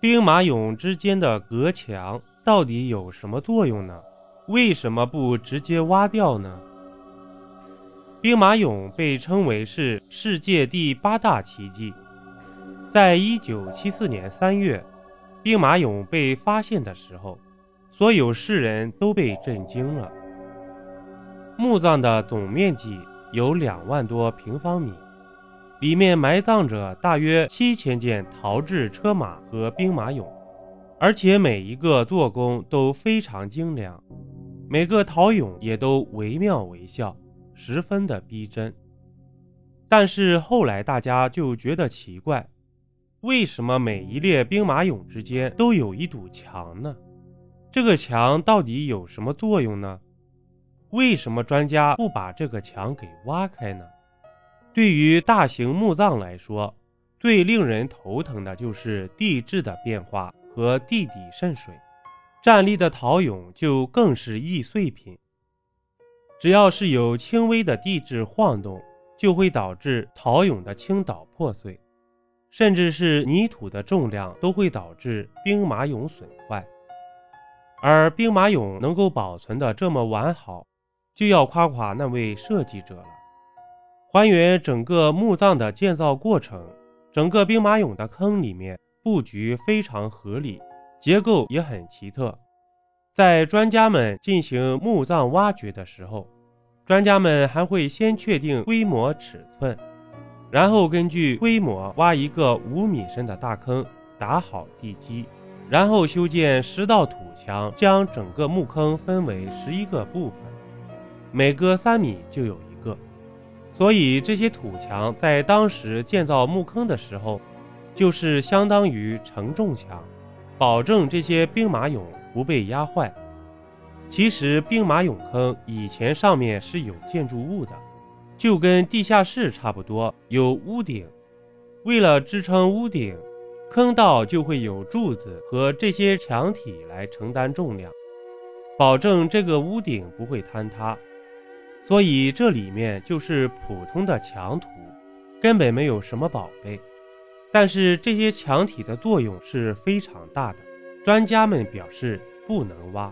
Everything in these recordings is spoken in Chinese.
兵马俑之间的隔墙到底有什么作用呢？为什么不直接挖掉呢？兵马俑被称为是世界第八大奇迹。在一九七四年三月，兵马俑被发现的时候，所有世人都被震惊了。墓葬的总面积有两万多平方米，里面埋葬着大约七千件陶制车马和兵马俑，而且每一个做工都非常精良，每个陶俑也都惟妙惟肖。十分的逼真，但是后来大家就觉得奇怪，为什么每一列兵马俑之间都有一堵墙呢？这个墙到底有什么作用呢？为什么专家不把这个墙给挖开呢？对于大型墓葬来说，最令人头疼的就是地质的变化和地底渗水，站立的陶俑就更是易碎品。只要是有轻微的地质晃动，就会导致陶俑的倾倒破碎，甚至是泥土的重量都会导致兵马俑损坏。而兵马俑能够保存的这么完好，就要夸夸那位设计者了。还原整个墓葬的建造过程，整个兵马俑的坑里面布局非常合理，结构也很奇特。在专家们进行墓葬挖掘的时候，专家们还会先确定规模尺寸，然后根据规模挖一个五米深的大坑，打好地基，然后修建十道土墙，将整个墓坑分为十一个部分，每隔三米就有。所以这些土墙在当时建造墓坑的时候，就是相当于承重墙，保证这些兵马俑。不被压坏。其实兵马俑坑以前上面是有建筑物的，就跟地下室差不多，有屋顶。为了支撑屋顶，坑道就会有柱子和这些墙体来承担重量，保证这个屋顶不会坍塌。所以这里面就是普通的墙土，根本没有什么宝贝。但是这些墙体的作用是非常大的。专家们表示不能挖。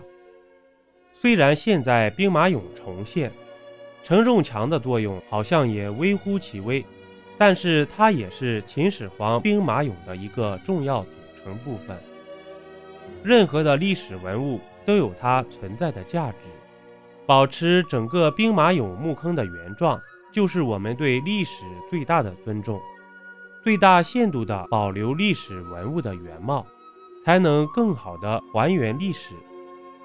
虽然现在兵马俑重现，承重墙的作用好像也微乎其微，但是它也是秦始皇兵马俑的一个重要组成部分。任何的历史文物都有它存在的价值，保持整个兵马俑墓坑的原状，就是我们对历史最大的尊重，最大限度地保留历史文物的原貌。才能更好的还原历史，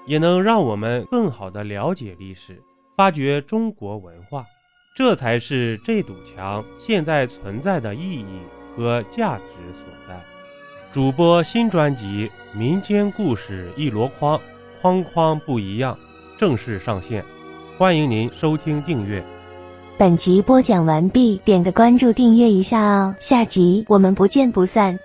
也能让我们更好的了解历史，发掘中国文化，这才是这堵墙现在存在的意义和价值所在。主播新专辑《民间故事一箩筐》，筐筐不一样，正式上线，欢迎您收听订阅。本集播讲完毕，点个关注，订阅一下哦，下集我们不见不散。